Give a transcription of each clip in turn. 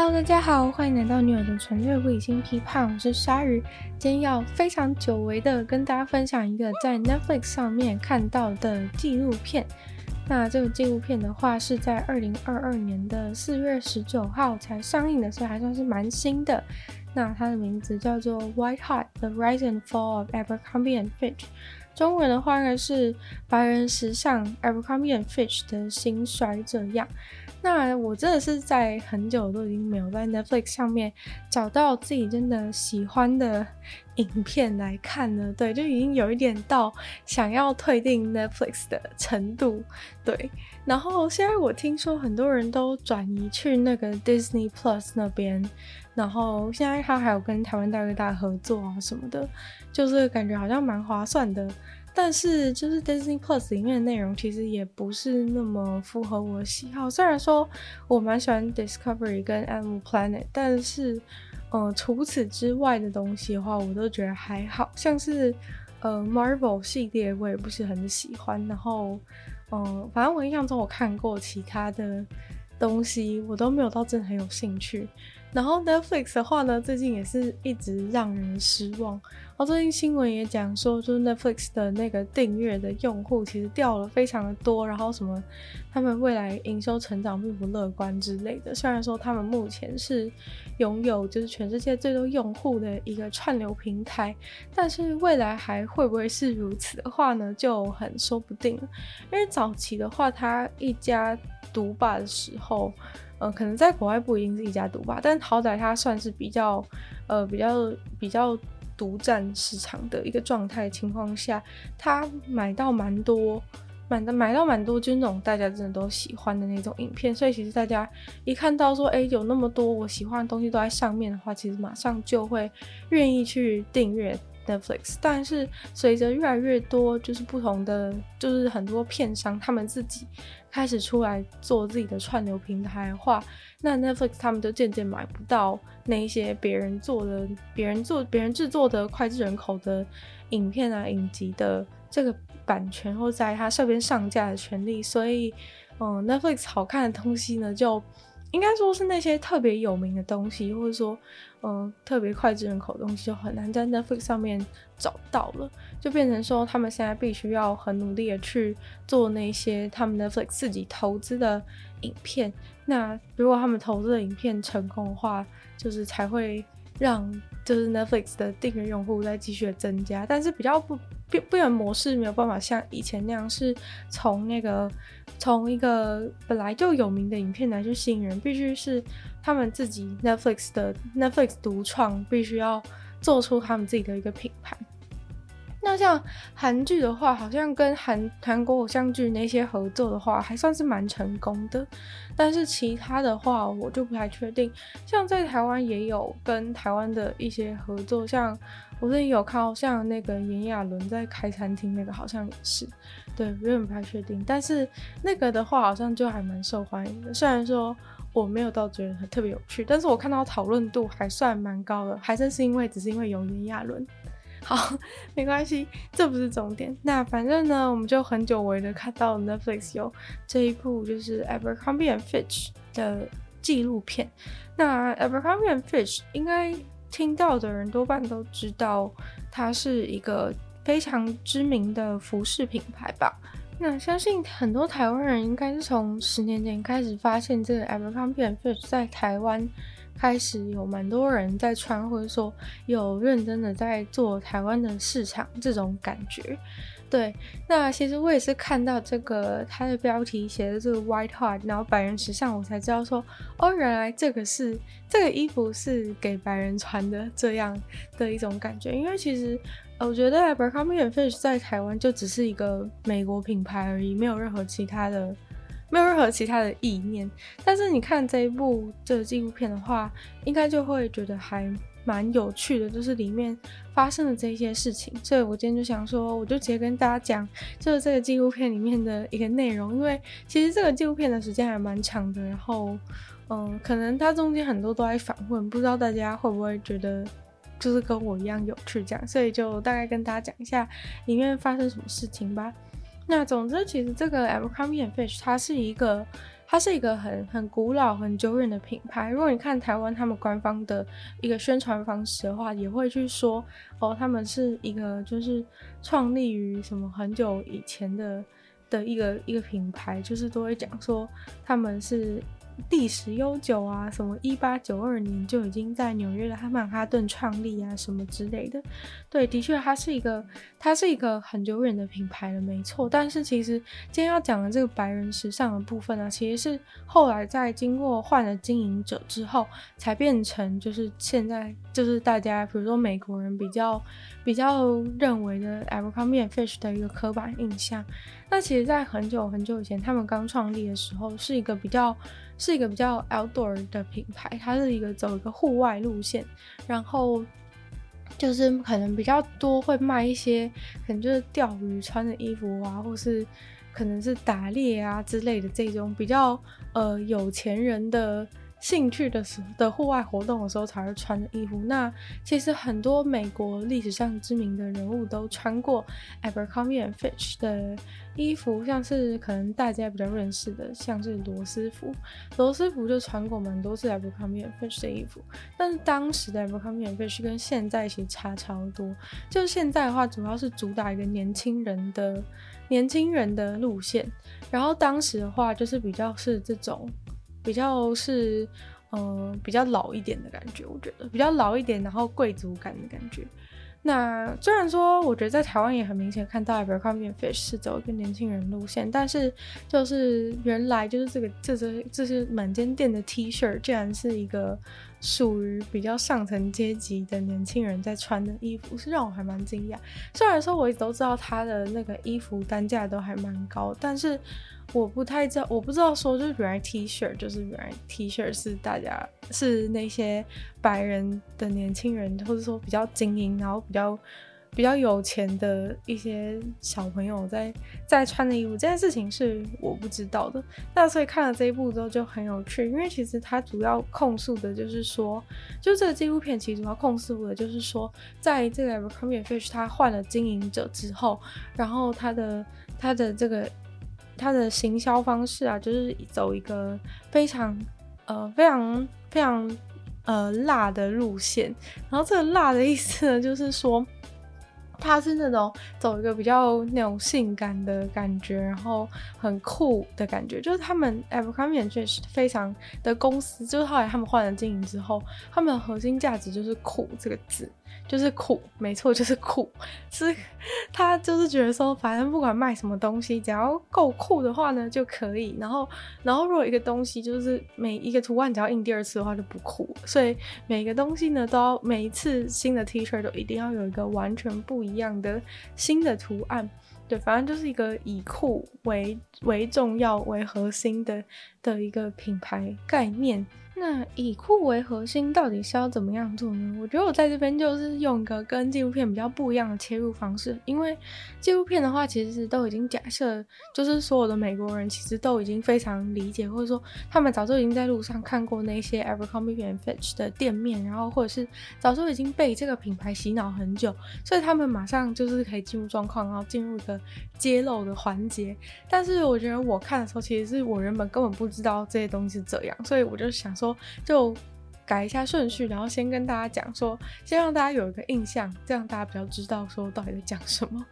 Hello，大家好，欢迎来到女友的纯粹理性批判，我是鲨鱼。今天要非常久违的跟大家分享一个在 Netflix 上面看到的纪录片。那这个纪录片的话是在二零二二年的四月十九号才上映的，所以还算是蛮新的。那它的名字叫做《White Hot: The Rise and Fall of Abercrombie and Fitch》，中文的话应该是白人时尚 Abercrombie and Fitch 的兴衰这样。那我真的是在很久都已经没有在 Netflix 上面找到自己真的喜欢的影片来看了，对，就已经有一点到想要退订 Netflix 的程度，对。然后现在我听说很多人都转移去那个 Disney Plus 那边，然后现在他还有跟台湾大哥大合作啊什么的，就是感觉好像蛮划算的。但是，就是 Disney Plus 里面的内容其实也不是那么符合我的喜好。虽然说我蛮喜欢 Discovery 跟 Animal Planet，但是，呃，除此之外的东西的话，我都觉得还好。像是呃 Marvel 系列，我也不是很喜欢。然后，嗯、反正我印象中我看过其他的东西，我都没有到真的很有兴趣。然后 Netflix 的话呢，最近也是一直让人失望。然后最近新闻也讲说，就是 Netflix 的那个订阅的用户其实掉了非常的多，然后什么他们未来营收成长并不乐观之类的。虽然说他们目前是拥有就是全世界最多用户的一个串流平台，但是未来还会不会是如此的话呢，就很说不定。因为早期的话，他一家独霸的时候。呃，可能在国外不一定是一家独霸，但好歹它算是比较，呃，比较比较独占市场的一个状态情况下，他买到蛮多，买的买到蛮多，就那种大家真的都喜欢的那种影片，所以其实大家一看到说，哎，有那么多我喜欢的东西都在上面的话，其实马上就会愿意去订阅。Netflix，但是随着越来越多就是不同的，就是很多片商他们自己开始出来做自己的串流平台的话，那 Netflix 他们就渐渐买不到那一些别人做的、别人做、别人制作的脍炙人口的影片啊、影集的这个版权或在它这边上架的权利，所以，嗯，Netflix 好看的东西呢就。应该说是那些特别有名的东西，或者说，嗯、特别脍炙人口的东西，就很难在 Netflix 上面找到了，就变成说他们现在必须要很努力的去做那些他们 Netflix 自己投资的影片。那如果他们投资的影片成功的话，就是才会让就是 Netflix 的订阅用户再继续的增加，但是比较不。不，不然模式没有办法像以前那样，是从那个从一个本来就有名的影片来去吸引人，必须是他们自己 Netflix 的 Netflix 独创，必须要做出他们自己的一个品牌。那像韩剧的话，好像跟韩韩国偶像剧那些合作的话，还算是蛮成功的。但是其他的话，我就不太确定。像在台湾也有跟台湾的一些合作，像我最近有看到像那个炎亚纶在开餐厅那个，好像也是。对，有点不太确定。但是那个的话，好像就还蛮受欢迎的。虽然说我没有到觉得很特别有趣，但是我看到讨论度还算蛮高的，还真是因为只是因为有炎亚纶。好，没关系，这不是重点。那反正呢，我们就很久违的看到 Netflix 有这一部就是 Abercrombie and Fitch 的纪录片。那 Abercrombie and Fitch 应该听到的人多半都知道，它是一个非常知名的服饰品牌吧？那相信很多台湾人应该是从十年前开始发现这个 Abercrombie and Fitch 在台湾。开始有蛮多人在穿，或者说有认真的在做台湾的市场，这种感觉。对，那其实我也是看到这个它的标题写的这个 White Hot，然后白人时尚，我才知道说，哦，原来这个是这个衣服是给白人穿的这样的一种感觉。因为其实我觉得 Abercrombie & Fitch 在台湾就只是一个美国品牌而已，没有任何其他的。没有任何其他的意念，但是你看这一部这个纪录片的话，应该就会觉得还蛮有趣的，就是里面发生的这些事情。所以我今天就想说，我就直接跟大家讲，就是这个纪录片里面的一个内容，因为其实这个纪录片的时间还蛮长的，然后嗯，可能它中间很多都在反问，不知道大家会不会觉得就是跟我一样有趣这样，所以就大概跟大家讲一下里面发生什么事情吧。那总之，其实这个 Abercrombie & Fitch 它是一个它是一个很很古老、很久远的品牌。如果你看台湾他们官方的一个宣传方式的话，也会去说哦，他们是一个就是创立于什么很久以前的的一个一个品牌，就是都会讲说他们是。历史悠久啊，什么一八九二年就已经在纽约的曼哈顿创立啊，什么之类的。对，的确，它是一个，它是一个很久远的品牌了，没错。但是其实今天要讲的这个白人时尚的部分呢，其实是后来在经过换了经营者之后，才变成就是现在就是大家比如说美国人比较比较认为的 Abercrombie & Fitch 的一个刻板印象。那其实，在很久很久以前，他们刚创立的时候，是一个比较是一个比较 outdoor 的品牌，它是一个走一个户外路线，然后就是可能比较多会卖一些可能就是钓鱼穿的衣服啊，或是可能是打猎啊之类的这种比较呃有钱人的。兴趣的时的户外活动的时候才会穿的衣服。那其实很多美国历史上知名的人物都穿过 Abercrombie & Fitch 的衣服，像是可能大家比较认识的，像是罗斯福，罗斯福就穿过蛮多次 Abercrombie & Fitch 的衣服。但是当时的 Abercrombie & Fitch 跟现在其实差超多，就是现在的话主要是主打一个年轻人的年轻人的路线，然后当时的话就是比较是这种。比较是，呃，比较老一点的感觉，我觉得比较老一点，然后贵族感的感觉。那虽然说，我觉得在台湾也很明显看到比如说& Fitch 是走一个年轻人路线，但是就是原来就是这个这是这是满间店的 T 恤，竟然是一个属于比较上层阶级的年轻人在穿的衣服，是让我还蛮惊讶。虽然说我一直都知道他的那个衣服单价都还蛮高，但是。我不太知道，我不知道说就是原来 T 恤就是原来 T 恤是大家是那些白人的年轻人，或者说比较精英，然后比较比较有钱的一些小朋友在在穿的衣服。这件事情是我不知道的。那所以看了这一部之后就很有趣，因为其实它主要控诉的就是说，就这个纪录片其实主要控诉的就是说，在这个 Abercrombie & Fitch 它换了经营者之后，然后它的它的这个。它的行销方式啊，就是走一个非常呃非常非常呃辣的路线。然后这个辣的意思呢，就是说它是那种走一个比较那种性感的感觉，然后很酷的感觉。就是他们 Abercrombie & Fitch 非常的公司，就是后来他们换了经营之后，他们的核心价值就是酷这个字。就是酷，没错，就是酷。是，他就是觉得说，反正不管卖什么东西，只要够酷的话呢，就可以。然后，然后如果一个东西就是每一个图案只要印第二次的话就不酷。所以每个东西呢，都要每一次新的 T 恤都一定要有一个完全不一样的新的图案。对，反正就是一个以酷为为重要为核心的的一个品牌概念。那以酷为核心，到底是要怎么样做呢？我觉得我在这边就是用一个跟纪录片比较不一样的切入方式，因为纪录片的话，其实都已经假设，就是所有的美国人其实都已经非常理解，或者说他们早就已经在路上看过那些 Abercrombie & Fitch 的店面，然后或者是早就已经被这个品牌洗脑很久，所以他们马上就是可以进入状况，然后进入一个揭露的环节。但是我觉得我看的时候，其实是我原本根本不知道这些东西是这样，所以我就想说。就改一下顺序，然后先跟大家讲说，先让大家有一个印象，这样大家比较知道说到底在讲什么。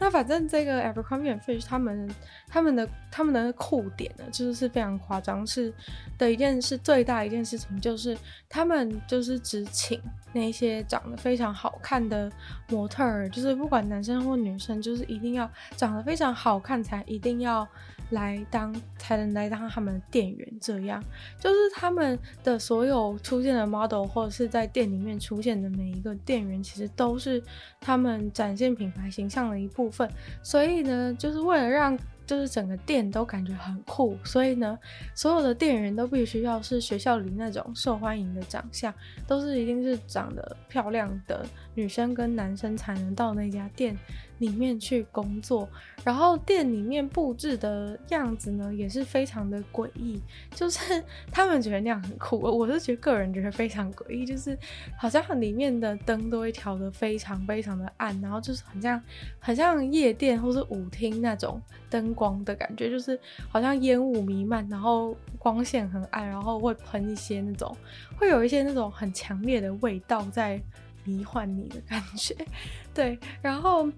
那反正这个 Abercrombie & Fitch 他们他们的他们的酷点呢，就是是非常夸张，是的一件事，最大一件事情就是他们就是只请那些长得非常好看的模特儿，就是不管男生或女生，就是一定要长得非常好看才一定要。来当才能来当他们的店员，这样就是他们的所有出现的 model 或者是在店里面出现的每一个店员，其实都是他们展现品牌形象的一部分。所以呢，就是为了让就是整个店都感觉很酷，所以呢，所有的店员都必须要是学校里那种受欢迎的长相，都是一定是长得漂亮的女生跟男生才能到那家店里面去工作，然后店里面布置的样子呢也是非常的诡异，就是 他们觉得那样很酷，我是觉得个人觉得非常诡异，就是好像里面的灯都会调得非常非常的暗，然后就是很像很像夜店或是舞厅那种灯光的感觉，就是好像烟雾弥漫，然后光线很暗，然后会喷一些那种会有一些那种很强烈的味道在迷幻你的感觉，对，然后。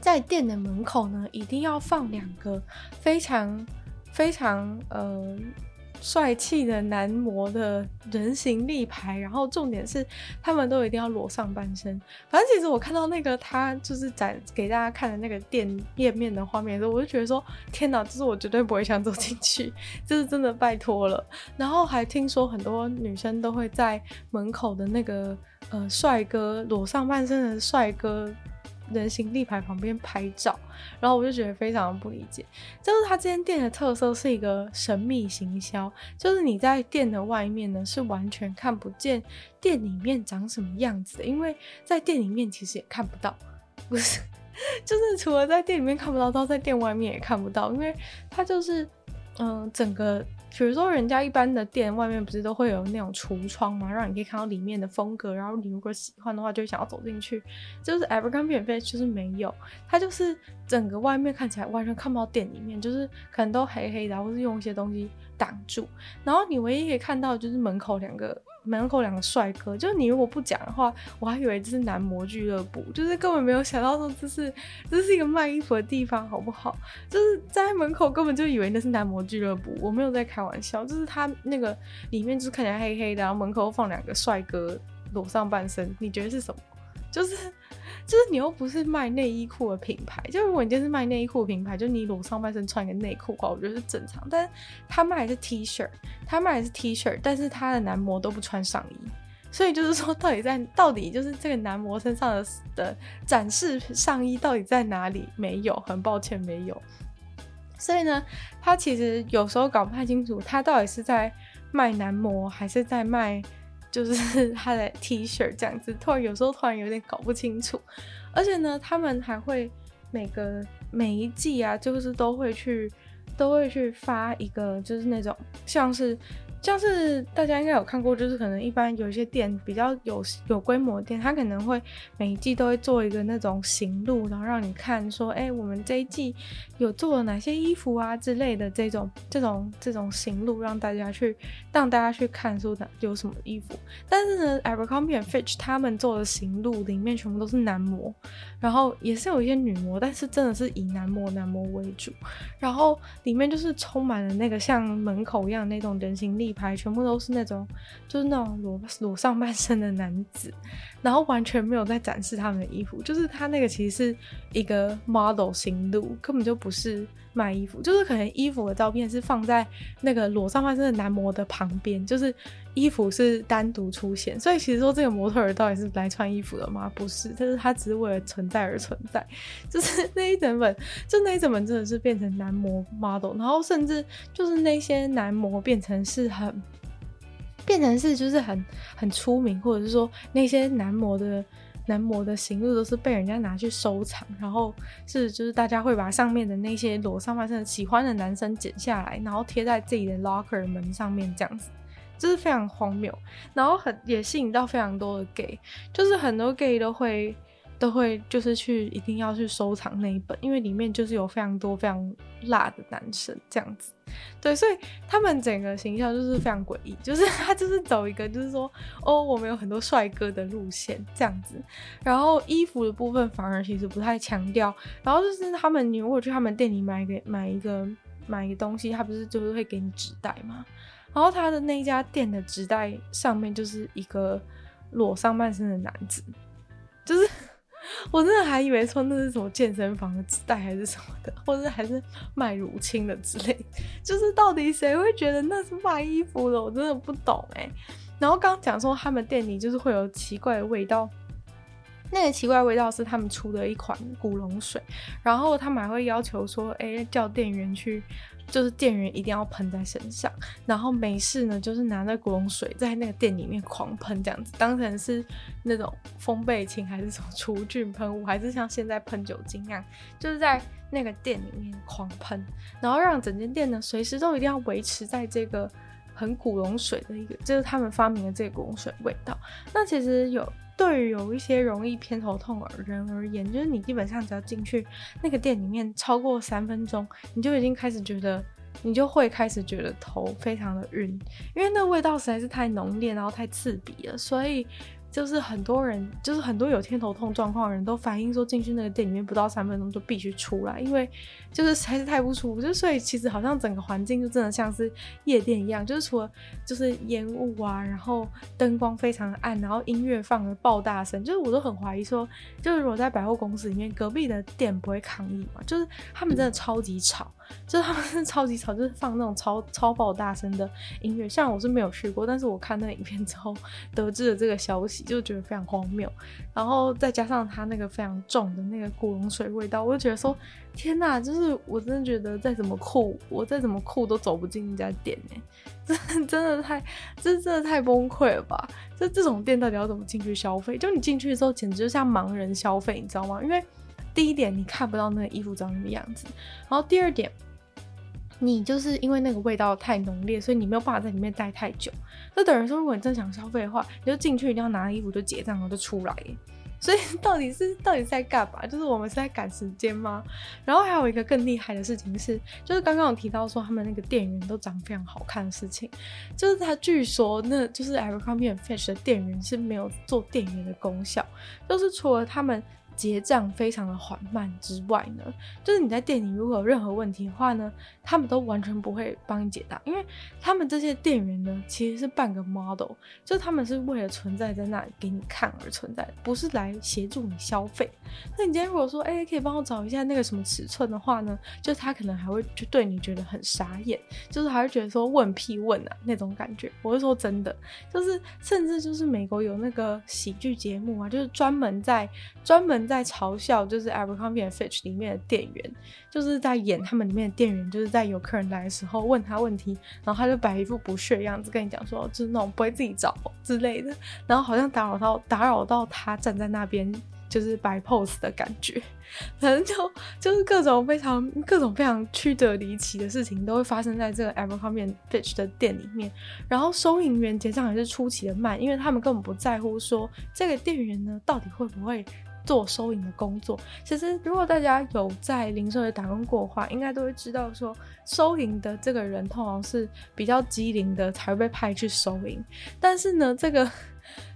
在店的门口呢，一定要放两个非常非常呃帅气的男模的人形立牌，然后重点是他们都一定要裸上半身。反正其实我看到那个他就是展给大家看的那个店页面的画面的时候，我就觉得说天哪，这是我绝对不会想走进去，这是真的拜托了。然后还听说很多女生都会在门口的那个呃帅哥裸上半身的帅哥。人形立牌旁边拍照，然后我就觉得非常不理解，就是他这间店的特色是一个神秘行销，就是你在店的外面呢是完全看不见店里面长什么样子的，因为在店里面其实也看不到，不是，就是除了在店里面看不到，到在店外面也看不到，因为它就是嗯、整个。比如说，人家一般的店外面不是都会有那种橱窗吗？让你可以看到里面的风格，然后你如果喜欢的话，就想要走进去。就是 Abercrombie f i 就是没有，它就是整个外面看起来完全看不到店里面，就是可能都黑黑的，或是用一些东西挡住。然后你唯一可以看到就是门口两个。门口两个帅哥，就是你如果不讲的话，我还以为这是男模俱乐部，就是根本没有想到说这是这是一个卖衣服的地方，好不好？就是在门口根本就以为那是男模俱乐部，我没有在开玩笑，就是他那个里面就是看起来黑黑的，然后门口放两个帅哥裸上半身，你觉得是什么？就是。就是你又不是卖内衣裤的品牌，就如果你今天是卖内衣裤品牌，就你裸上半身穿个内裤的话，我觉得是正常。但是他卖的是 T 恤，他卖的是 T 恤，但是他的男模都不穿上衣，所以就是说，到底在到底就是这个男模身上的的展示上衣到底在哪里？没有，很抱歉没有。所以呢，他其实有时候搞不太清楚，他到底是在卖男模还是在卖。就是 他的 T 恤这样子，突然有时候突然有点搞不清楚，而且呢，他们还会每个每一季啊，就是都会去都会去发一个，就是那种像是。像是大家应该有看过，就是可能一般有一些店比较有有规模的店，它可能会每一季都会做一个那种行路，然后让你看说，哎、我们这一季有做了哪些衣服啊之类的这种这种这种行路，让大家去让大家去看说有什么衣服。但是呢，Abercrombie & Fitch 他们做的行路里面全部都是男模，然后也是有一些女模，但是真的是以男模男模为主，然后里面就是充满了那个像门口一样那种人形立牌全部都是那种，就是那种裸裸上半身的男子，然后完全没有在展示他们的衣服，就是他那个其实是一个 model 行路，根本就不是卖衣服，就是可能衣服的照片是放在那个裸上半身的男模的旁边，就是衣服是单独出现，所以其实说这个模特儿到底是来穿衣服的吗？不是，就是他只是为了存在而存在，就是那一整本，就那一整本真的是变成男模 model，然后甚至就是那些男模变成是很，变成是就是很很出名，或者是说那些男模的。男模的型录都是被人家拿去收藏，然后是就是大家会把上面的那些裸上半身喜欢的男生剪下来，然后贴在自己的 locker 门上面，这样子，就是非常荒谬，然后很也吸引到非常多的 gay，就是很多 gay 都会。都会就是去一定要去收藏那一本，因为里面就是有非常多非常辣的男生这样子，对，所以他们整个形象就是非常诡异，就是他就是走一个就是说哦，我们有很多帅哥的路线这样子，然后衣服的部分反而其实不太强调，然后就是他们你如果去他们店里买一个买一个买一个东西，他不是就是会给你纸袋吗？然后他的那家店的纸袋上面就是一个裸上半身的男子，就是。我真的还以为说那是什么健身房的纸袋还是什么的，或者还是卖乳清的之类，就是到底谁会觉得那是卖衣服的？我真的不懂哎。然后刚讲说他们店里就是会有奇怪的味道，那个奇怪味道是他们出的一款古龙水，然后他们还会要求说，哎、叫店员去，就是店员一定要喷在身上，然后没事呢，就是拿那古龙水在那个店里面狂喷，这样子当成是那种风倍清还是什么 除菌喷雾，还是像现在喷酒精一样，就是在那个店里面狂喷，然后让整间店呢随时都一定要维持在这个很古龙水的一个，就是他们发明的这个古龙水味道。那其实有。对于有一些容易偏头痛的人而言，就是你基本上只要进去那个店里面超过三分钟，你就已经开始觉得，你就会开始觉得头非常的晕，因为那味道实在是太浓烈，然后太刺鼻了，所以。就是很多人，就是很多有偏头痛状况的人都反映说，进去那个店里面不到三分钟就必须出来，因为就是实在是太不舒服。就所以其实好像整个环境就真的像是夜店一样，就是除了就是烟雾啊，然后灯光非常的暗，然后音乐放的爆大声，就是我都很怀疑说，就是如果在百货公司里面，隔壁的店不会抗议嘛？就是他们真的超级吵。就是他们是超级吵，就是放那种超超爆大声的音乐。虽然我是没有去过，但是我看那个影片之后得知了这个消息，就觉得非常荒谬。然后再加上它那个非常重的那个古龙水味道，我就觉得说天哪！就是我真的觉得再怎么酷，我再怎么酷都走不进那家店哎，真的真的太这真的太崩溃了吧？这这种店到底要怎么进去消费？就你进去的时候，简直就像盲人消费，你知道吗？因为第一点，你看不到那个衣服长什么样子，然后第二点，你就是因为那个味道太浓烈，所以你没有办法在里面待太久。那等于说，如果你真想消费的话，你就进去一定要拿衣服就结账，然后就出来。所以 到底是到底在干嘛？就是我们是在赶时间吗？然后还有一个更厉害的事情是，就是刚刚有提到说他们那个店员都长得非常好看的事情，就是他据说那就是 Abercrombie & Fitch 的店员是没有做店员的功效，就是除了他们。结账非常的缓慢之外呢，就是你在店里如果有任何问题的话呢，他们都完全不会帮你解答，因为他们这些店员呢其实是半个 model，就他们是为了存在在那里给你看而存在，不是来协助你消费。那你今天如果说，哎、可以帮我找一下那个什么尺寸的话呢，就他可能还会就对你觉得很傻眼，就是还会觉得说问屁问啊那种感觉。我是说真的，就是甚至就是美国有那个喜剧节目啊，就是专门在专门。在嘲笑就是 Abercrombie & Fitch 里面的店员，就是在演他们里面的店员，就是在有客人来的时候问他问题，然后他就摆一副不屑的样子跟你讲说，就是那种不会自己找之类的，然后好像打扰到打扰到他站在那边就是摆 pose 的感觉，反正就就是各种非常各种非常曲折离奇的事情都会发生在这个 Abercrombie & Fitch 的店里面，然后收银员结账也是出奇的慢，因为他们根本不在乎说这个店员呢到底会不会。做收银的工作，其实如果大家有在零售业打工过的话，应该都会知道说，收银的这个人通常是比较机灵的才会被派去收银。但是呢，这个，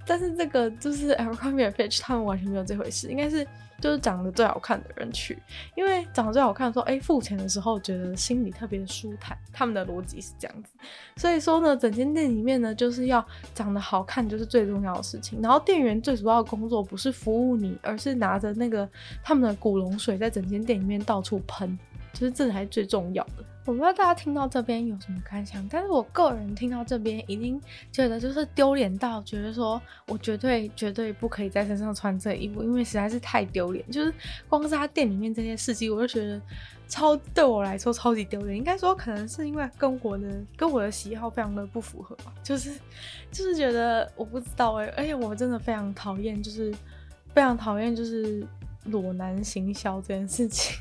但是这个就是 Abercrombie & Fitch 他们完全没有这回事，应该是。就是长得最好看的人去，因为长得最好看的时候，哎，付钱的时候觉得心里特别舒坦。他们的逻辑是这样子，所以说呢，整间店里面呢，就是要长得好看就是最重要的事情。然后店员最主要的工作不是服务你，而是拿着那个他们的古龙水在整间店里面到处喷，就是这才是最重要的。我不知道大家听到这边有什么感想，但是我个人听到这边已经觉得就是丢脸到，觉得说我绝对绝对不可以在身上穿这衣服，因为实在是太丢脸。就是光是他店里面这些事情，我就觉得超对我来说超级丢脸。应该说可能是因为跟我的跟我的喜好非常的不符合吧，就是就是觉得我不知道哎、而且我真的非常讨厌，就是非常讨厌就是裸男行销这件事情。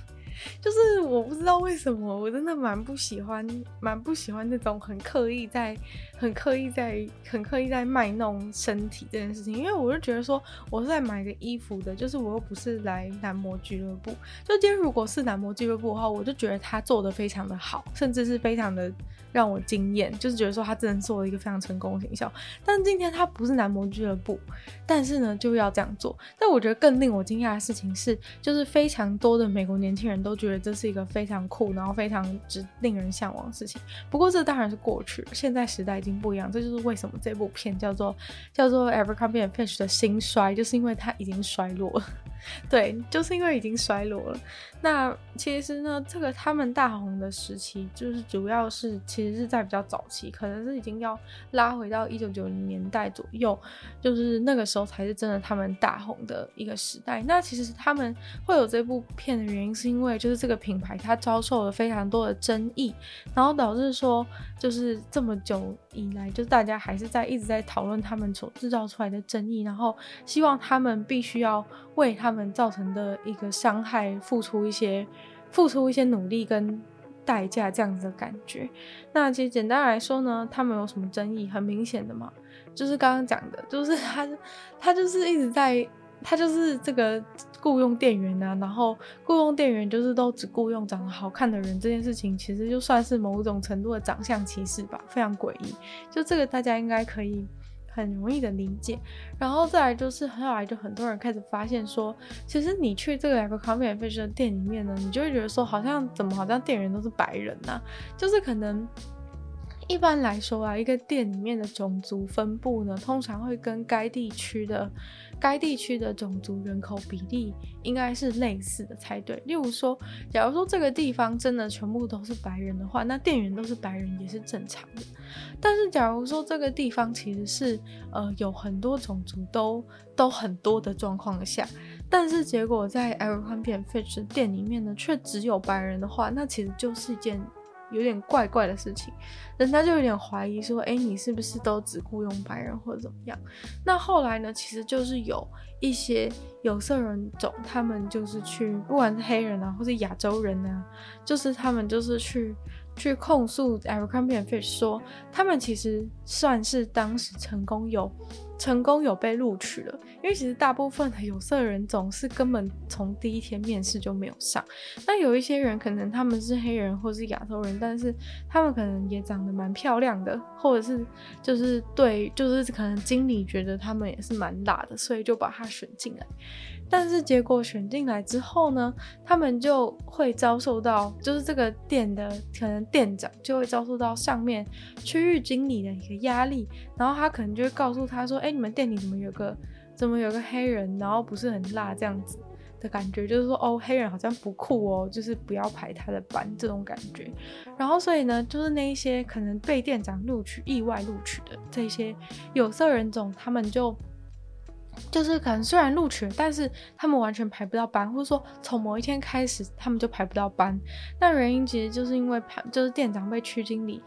就是我不知道为什么，我真的蛮不喜欢，蛮不喜欢那种很刻意在、很刻意在、很刻意在卖弄身体这件事情。因为我就觉得说，我是在买个衣服的，就是我又不是来男模俱乐部。就今天如果是男模俱乐部的话，我就觉得他做的非常的好，甚至是非常的。让我惊艳，就是觉得说他真的做了一个非常成功的形象。但今天他不是男模俱乐部，但是呢就要这样做。但我觉得更令我惊讶的事情是，就是非常多的美国年轻人都觉得这是一个非常酷，然后非常值令人向往的事情。不过这当然是过去了，现在时代已经不一样。这就是为什么这部片叫做叫做 evercombin & Fish 的兴衰，就是因为它已经衰落了。对，就是因为已经衰落了。那其实呢，这个他们大红的时期，就是主要是其实是在比较早期，可能是已经要拉回到一九九零年代左右，就是那个时候才是真的他们大红的一个时代。那其实他们会有这部片的原因，是因为就是这个品牌它遭受了非常多的争议，然后导致说就是这么久以来，就是大家还是在一直在讨论他们所制造出来的争议，然后希望他们必须要为他他们造成的一个伤害付出一些付出一些努力跟代价，这样子的感觉。那其实简单来说呢，他们有什么争议？很明显的嘛，就是刚刚讲的，就是他他就是一直在，他就是这个雇佣店员啊，然后雇佣店员就是都只雇佣长得好看的人，这件事情其实就算是某种程度的长相歧视吧，非常诡异。就这个大家应该可以。很容易的理解，然后再来就是后来就很多人开始发现说，其实你去这个 Abercrombie & Fitch 的店里面呢，你就会觉得说，好像怎么好像店员都是白人呐、啊，就是可能。一般来说啊，一个店里面的种族分布呢，通常会跟该地区的该地区的种族人口比例应该是类似的才对。例如说，假如说这个地方真的全部都是白人的话，那店员都是白人也是正常的。但是假如说这个地方其实是呃有很多种族都都很多的状况下，但是结果在 Abercrombie & Fitch 店里面呢，却只有白人的话，那其实就是一件。有点怪怪的事情，人家就有点怀疑说，哎，你是不是都只雇佣白人或者怎么样？那后来呢，其实就是有一些有色人种，他们就是去，不管是黑人啊，或是亚洲人啊，就是他们就是去。去控诉 Abercrombie & Fitch 说，他们其实算是当时成功有成功有被录取了，因为其实大部分的有色人种是根本从第一天面试就没有上。那有一些人可能他们是黑人或是亚洲人，但是他们可能也长得蛮漂亮的，或者是就是对，就是可能经理觉得他们也是蛮辣的，所以就把他选进来。但是结果选进来之后呢，他们就会遭受到，就是这个店的可能店长就会遭受到上面区域经理的一个压力，然后他可能就会告诉他说：“哎，你们店里怎么有个怎么有个黑人，然后不是很辣这样子的感觉，就是说哦，黑人好像不酷哦，就是不要排他的班这种感觉。”然后所以呢，就是那一些可能被店长录取、意外录取的这些有色人种，他们就。就是可能虽然录取，但是他们完全排不到班，或者说从某一天开始他们就排不到班。那原因其实就是因为排，就是店长被区经理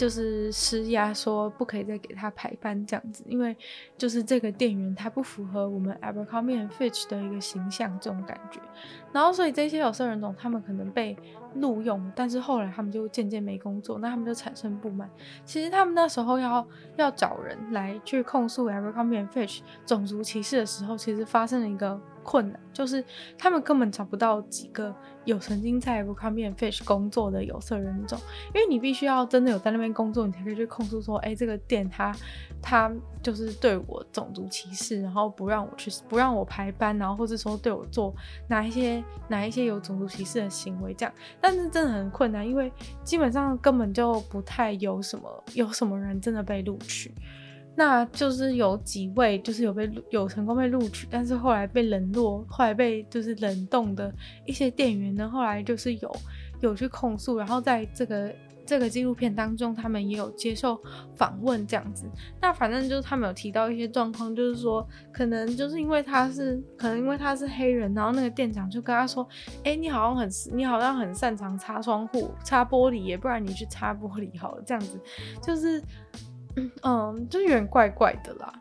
就是施压说不可以再给他排班这样子，因为就是这个店员他不符合我们 Abercrombie & Fitch 的一个形象这种感觉。然后所以这些有色人种他们可能被。录用，但是后来他们就渐渐没工作，那他们就产生不满。其实他们那时候要要找人来去控诉 Abercrombie & Fitch 种族歧视的时候，其实发生了一个困难，就是他们根本找不到几个有曾经在 Abercrombie & Fitch 工作的有色人种，因为你必须要真的有在那边工作，你才可以去控诉说，哎，这个店他他就是对我种族歧视，然后不让我去不让我排班，然后或者说对我做哪一些哪一些有种族歧视的行为这样，但是真的很困难，因为基本上根本就不太有什么有什么人真的被录取。那就是有几位，就是有被有成功被录取，但是后来被冷落，后来被就是冷冻的一些店员呢，后来就是有有去控诉，然后在这个这个纪录片当中，他们也有接受访问这样子。那反正就是他们有提到一些状况，就是说可能就是因为他是可能因为他是黑人，然后那个店长就跟他说：“哎，你好像很你好像很擅长擦窗户、擦玻璃也，不然你去擦玻璃好了。”这样子就是。嗯，就有点怪怪的啦。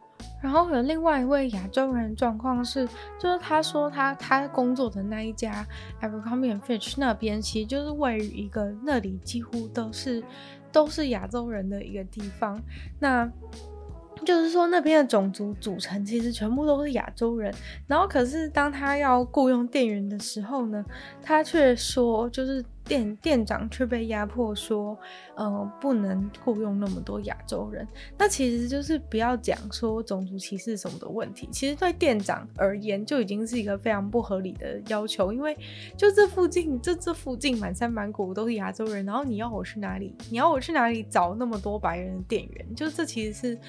然后可能另外一位亚洲人状况是，就是他说他他工作的那一家 Abercrombie & Fitch 那边，其实就是位于一个那里几乎都是都是亚洲人的一个地方。那就是说，那边的种族组成其实全部都是亚洲人，然后可是当他要雇佣店员的时候呢，他却说，就是店店长却被压迫说，呃，不能雇佣那么多亚洲人。那其实就是不要讲说种族歧视什么的问题，其实对店长而言就已经是一个非常不合理的要求，因为就这附近，这这附近满山满谷都是亚洲人，然后你要我去哪里？你要我去哪里找那么多白人的店员？就这其实是。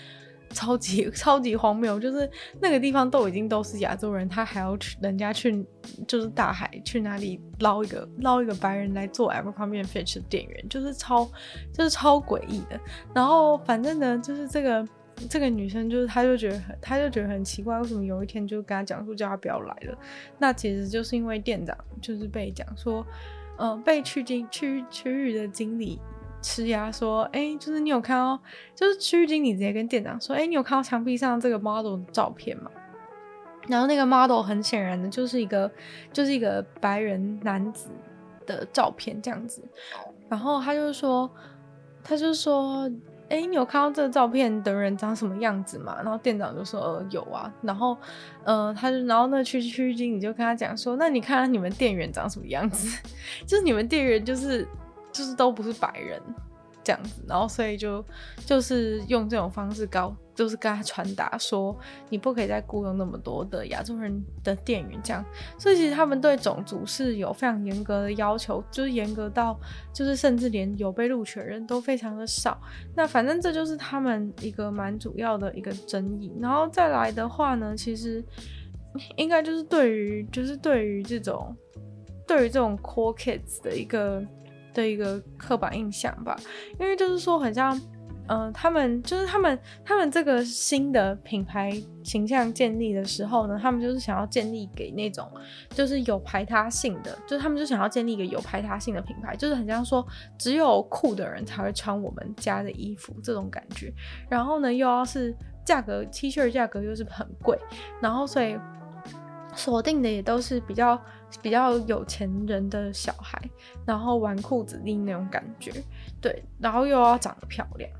超级 超级荒谬，就是那个地方都已经都是亚洲人，他还要去人家去就是大海去哪里捞一个捞一个白人来做 Abercrombie Fitch 的店员，就是超就是超诡异的。然后反正呢，就是这个这个女生就是她就觉得很她就觉得很奇怪，为什么有一天就跟她讲说叫她不要来了？那其实就是因为店长就是被讲说，嗯、被区经区区域的经理。吃鸭说：“哎、就是你有看到，就是区域经理直接跟店长说：‘哎、你有看到墙壁上这个 model 的照片吗？’然后那个 model 很显然的就是一个，就是一个白人男子的照片这样子。然后他就说，他就说：‘哎、你有看到这个照片的人长什么样子吗？’然后店长就说：‘呃，有啊。’然后，呃，他就，然后那区区域经理就跟他讲说：‘那你看你们店员长什么样子？就是你们店员就是。’就是都不是白人这样子，然后所以就就是用这种方式告，就是跟他传达说，你不可以再雇佣那么多的亚洲人的店员这样。所以其实他们对种族是有非常严格的要求，就是严格到就是甚至连有被录取的人都非常的少。那反正这就是他们一个蛮主要的一个争议。然后再来的话呢，其实应该就是对于就是对于这种对于这种 cool kids 的一个。的一个刻板印象吧，因为就是说，很像，嗯、他们就是他们，他们这个新的品牌形象建立的时候呢，他们就是想要建立给那种就是有排他性的，就是他们就想要建立一个有排他性的品牌，就是很像说，只有酷的人才会穿我们家的衣服这种感觉，然后呢，又要是价格 T 恤价格又是很贵，然后所以。锁定的也都是比较比较有钱人的小孩，然后纨绔子弟那种感觉，对，然后又要长得漂亮，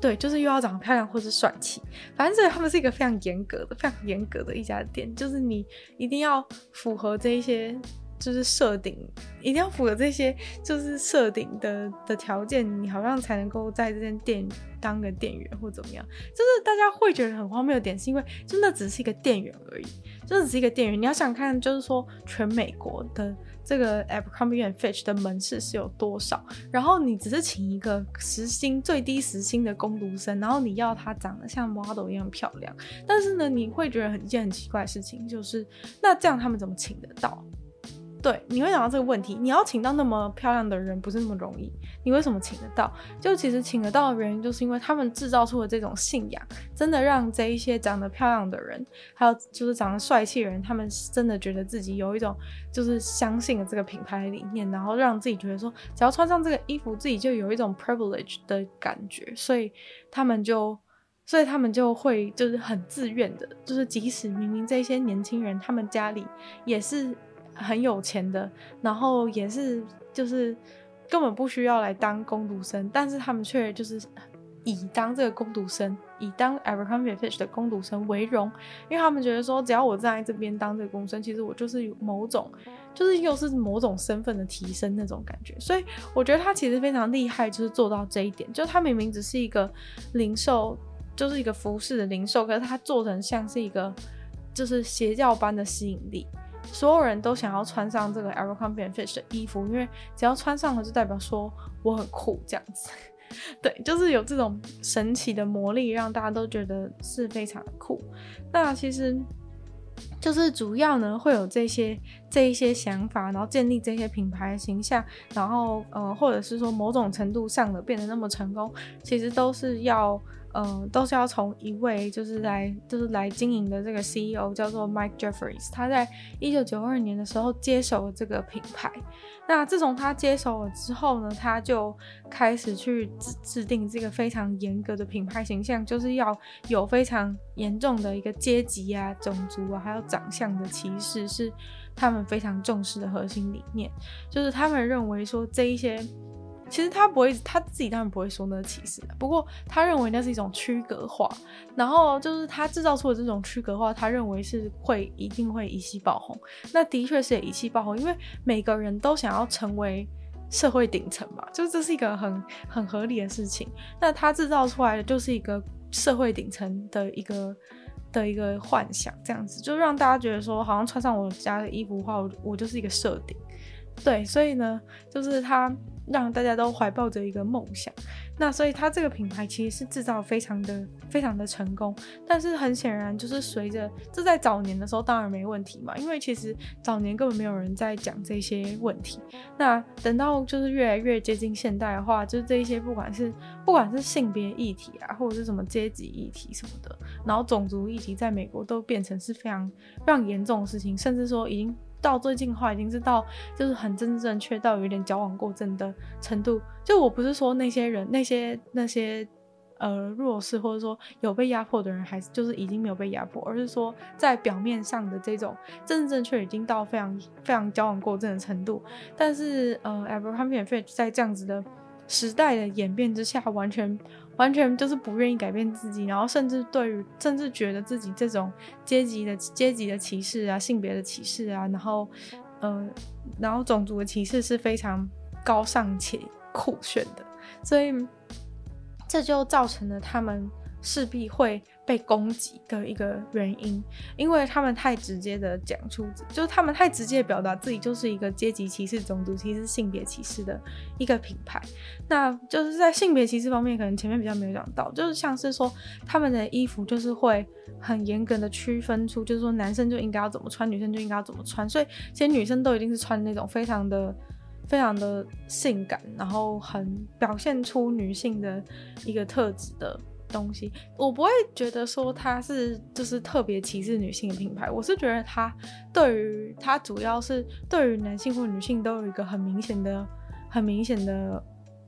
对，就是又要长得漂亮或是帅气，反正他们是一个非常严格的、非常严格的一家店，就是你一定要符合这一些。就是设定一定要符合这些，就是设定的的条件，你好像才能够在这间店当个店员或怎么样。就是大家会觉得很荒谬的点，是因为真的只是一个店员而已，真的只是一个店员。你要想看，就是说全美国的这个 Abercrombie & Fitch 的门市是有多少，然后你只是请一个时薪最低时薪的工读生，然后你要他长得像 model 一样漂亮，但是呢，你会觉得很一件很奇怪的事情，就是那这样他们怎么请得到？对，你会想到这个问题。你要请到那么漂亮的人，不是那么容易。你为什么请得到？就其实请得到的原因，就是因为他们制造出了这种信仰，真的让这一些长得漂亮的人，还有就是长得帅气的人，他们真的觉得自己有一种就是相信了这个品牌理念，然后让自己觉得说，只要穿上这个衣服，自己就有一种 privilege 的感觉，所以他们就，所以他们就会就是很自愿的，就是即使明明这些年轻人他们家里也是。很有钱的，然后也是就是根本不需要来当工读生，但是他们却就是以当这个工读生，以当 Abercrombie Fitch 的工读生为荣，因为他们觉得说，只要我站在这边当这个工生，其实我就是某种，就是又是某种身份的提升那种感觉。所以我觉得他其实非常厉害，就是做到这一点。就他明明只是一个零售，就是一个服饰的零售，可是他做成像是一个就是邪教般的吸引力。所有人都想要穿上这个 a b e r c o m b i e Fitch 的衣服，因为只要穿上了，就代表说我很酷这样子。对，就是有这种神奇的魔力，让大家都觉得是非常的酷。那其实就是主要呢，会有这些这一些想法，然后建立这些品牌形象，然后呃，或者是说某种程度上的变得那么成功，其实都是要。嗯，都是要从一位就是来就是来经营的这个 CEO 叫做 Mike Jeffries，他在一九九二年的时候接手了这个品牌。那自从他接手了之后呢，他就开始去制制定这个非常严格的品牌形象，就是要有非常严重的一个阶级啊、种族啊，还有长相的歧视，是他们非常重视的核心理念。就是他们认为说这一些。其实他不会，他自己当然不会说那是歧视。不过他认为那是一种区隔化，然后就是他制造出的这种区隔化，他认为是会一定会一气爆红。那的确是也一气爆红，因为每个人都想要成为社会顶层嘛，就 这是一个很很合理的事情。那他制造出来的就是一个社会顶层的一个的一个幻想，这样子就让大家觉得说，好像穿上我家的衣服的话，我我就是一个设定。对，所以呢，就是他。让大家都怀抱着一个梦想。那所以它这个品牌其实是制造非常的非常的成功，但是很显然就是随着这在早年的时候当然没问题嘛，因为其实早年根本没有人在讲这些问题。那等到就是越来越接近现代的话，就是这一些不管是 不管是性别议题啊，或者是什么阶级议题什么的，然后种族议题在美国都变成是非常非常严重的事情，甚至说已经。到最近的话，已经是到就是很真正确到有点矫枉过正的程度。就我不是说那些人、那些那些呃弱势或者说有被压迫的人，还是就是已经没有被压迫，而是说在表面上的这种真正正确已经到非常非常矫枉过正的程度。但是呃，Abercrombie & Fitch 在这样子的时代的演变之下，完全。完全就是不愿意改变自己，然后甚至对于甚至觉得自己这种阶级的阶级的歧视啊、性别的歧视啊，然后呃，然后种族的歧视是非常高尚且酷炫的，所以这就造成了他们势必会。被攻击的一个原因，因为他们太直接的讲出，就是他们太直接表达自己就是一个阶级歧视、种族歧视、性别歧视的一个品牌。那就是在性别歧视方面，可能前面比较没有讲到，就是像是说他们的衣服就是会很严格的区分出，就是说男生就应该要怎么穿，女生就应该要怎么穿。所以其实女生都一定是穿那种非常的、非常的性感，然后很表现出女性的一个特质的。东西，我不会觉得说它是就是特别歧视女性的品牌，我是觉得它对于它主要是对于男性或女性都有一个很明显的、很明显的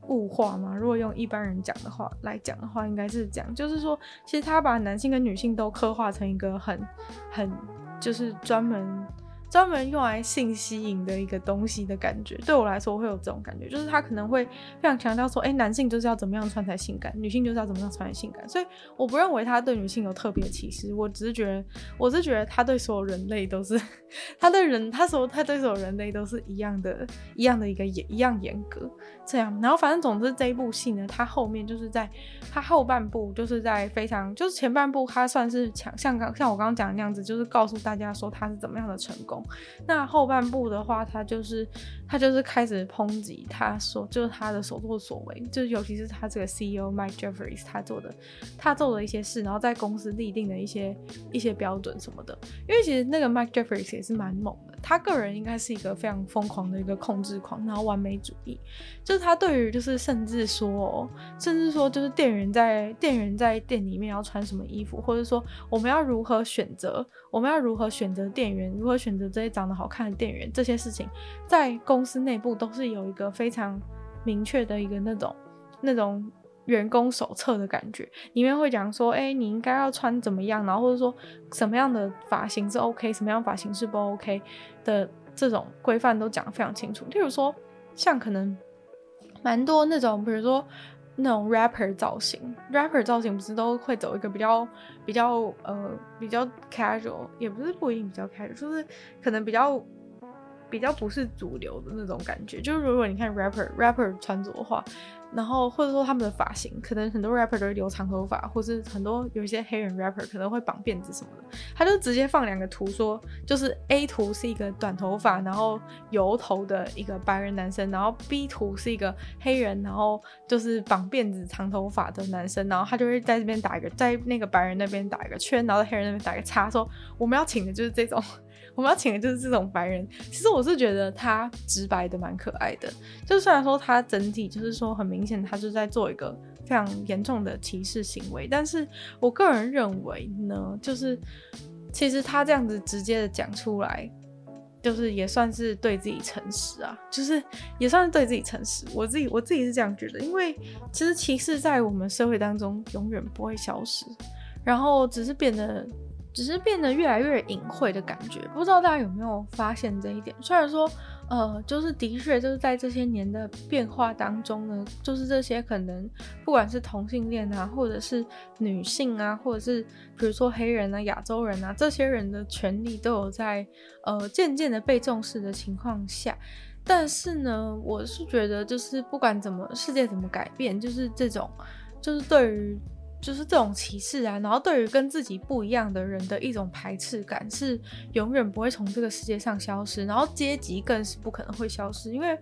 物化嘛。如果用一般人讲的话来讲的话，应该是这样，就是说，其实他把男性跟女性都刻画成一个很、很就是专门。专门用来性吸引的一个东西的感觉，对我来说会有这种感觉，就是他可能会非常强调说，哎，男性就是要怎么样穿才性感，女性就是要怎么样穿才性感。所以我不认为他对女性有特别歧视，我只是觉得，我是觉得他对所有人类都是，他对人，他所他对所有人类都是一样的，一样的一个严，一样严格这样。然后反正总之这一部戏呢，它后面就是在它后半部就是在非常，就是前半部它算是强，像刚像我刚刚讲的那样子，就是告诉大家说他是怎么样的成功。那后半部的话，他就是他就是开始抨击他所，就是他的所作所为，就是尤其是他这个 CEO Mike Jeffries 他做的，他做的一些事，然后在公司立定的一些一些标准什么的。因为其实那个 Mike Jeffries 也是蛮猛的，他个人应该是一个非常疯狂的一个控制狂，然后完美主义，就是他对于就是甚至说，甚至说就是店员在店员在店里面要穿什么衣服，或者说我们要如何选择，我们要如何选择店员，如何选择这些长。得好看的店员，这些事情在公司内部都是有一个非常明确的一个那种那种员工手册的感觉，里面会讲说，哎、你应该要穿怎么样，然后或者说什么样的发型是 OK，什么样发型是不 OK 的这种规范都讲得非常清楚。例如说，像可能蛮多那种，比如说。那种 rapper 造型，rapper 造型不是都会走一个比较比较呃比较 casual，也不是不一定比较 casual，就是可能比较比较不是主流的那种感觉。就是如果你看 rapper rapper 穿着的话。然后或者说他们的发型，可能很多 rapper 都会留长头发，或是很多有一些黑人 rapper 可能会绑辫子什么的。他就直接放两个图说，就是 A 图是一个短头发然后油头的一个白人男生，然后 B 图是一个黑人，然后就是绑辫子长头发的男生，然后他就会在这边打一个，在那个白人那边打一个圈，然后在黑人那边打一个叉，说我们要请的就是这种。我们要请的就是这种白人。其实我是觉得他直白的蛮可爱的，就虽然说他整体就是说很明显，他是在做一个非常严重的歧视行为，但是我个人认为呢，就是其实他这样子直接的讲出来，就是也算是对自己诚实啊，就是也算是对自己诚实。我自己我自己是这样觉得，因为其实歧视在我们社会当中永远不会消失，然后只是变得。只是变得越来越隐晦的感觉，不知道大家有没有发现这一点？虽然说，呃，就是的确就是在这些年的变化当中呢，就是这些可能不管是同性恋啊，或者是女性啊，或者是比如说黑人啊、亚洲人啊，这些人的权利都有在呃渐渐的被重视的情况下，但是呢，我是觉得就是不管怎么世界怎么改变，就是这种就是对于。就是这种歧视啊，然后对于跟自己不一样的人的一种排斥感是永远不会从这个世界上消失，然后阶级更是不可能会消失，因为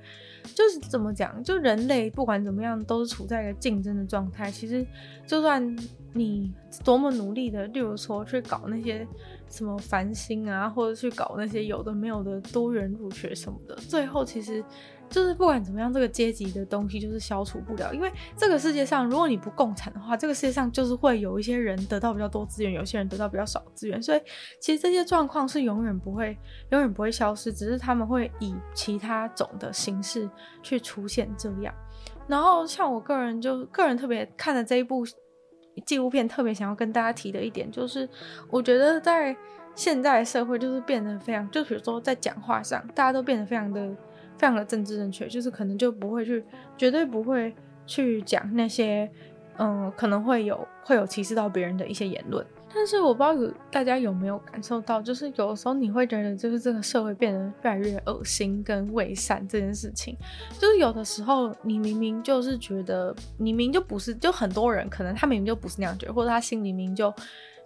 就是怎么讲，就人类不管怎么样都是处在一个竞争的状态。其实就算你多么努力的，例如说去搞那些什么繁星啊，或者去搞那些有的没有的多元入学什么的，最后其实。就是不管怎么样，这个阶级的东西就是消除不了，因为这个世界上，如果你不共产的话，这个世界上就是会有一些人得到比较多资源，有些人得到比较少资源，所以其实这些状况是永远不会、永远不会消失，只是他们会以其他种的形式去出现这样。然后像我个人就个人特别看的这一部纪录片，特别想要跟大家提的一点就是，我觉得在现在社会就是变得非常，就比如说在讲话上，大家都变得非常的。非常的政治正确，就是可能就不会去，绝对不会去讲那些，嗯，可能会有会有歧视到别人的一些言论。但是我不知道大家有没有感受到，就是有的时候你会觉得，就是这个社会变得越来越恶心跟伪善这件事情，就是有的时候你明明就是觉得你明明就不是，就很多人可能他明明就不是那样觉得，或者他心里明明就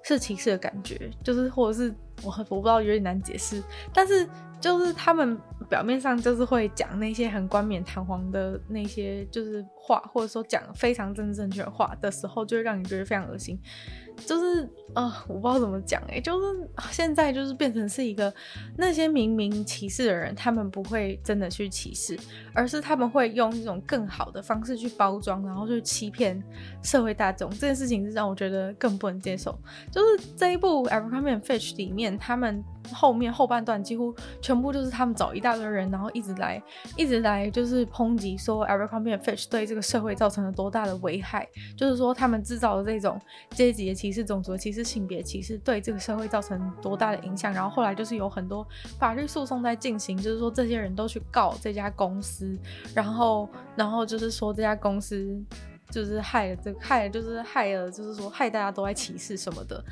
是歧视的感觉，就是或者是我我不知道有点难解释，但是。就是他们表面上就是会讲那些很冠冕堂皇的那些就是话，或者说讲非常正正确的话的时候，就会让你觉得非常恶心。就是啊、我不知道怎么讲哎、就是现在就是变成是一个那些明明歧视的人，他们不会真的去歧视，而是他们会用一种更好的方式去包装，然后去欺骗社会大众。这件事情是让我觉得更不能接受。就是这一部《Abercrombie & Fitch》里面，他们。后面后半段几乎全部就是他们找一大的人，然后一直来，一直来就是抨击说 Abercrombie & Fitch 对这个社会造成了多大的危害，就是说他们制造的这种阶级的歧视、种族的歧视、性别歧视对这个社会造成多大的影响。然后后来就是有很多法律诉讼在进行，就是说这些人都去告这家公司，然后然后就是说这家公司就是害了这害了就是害了就是说害大家都在歧视什么的。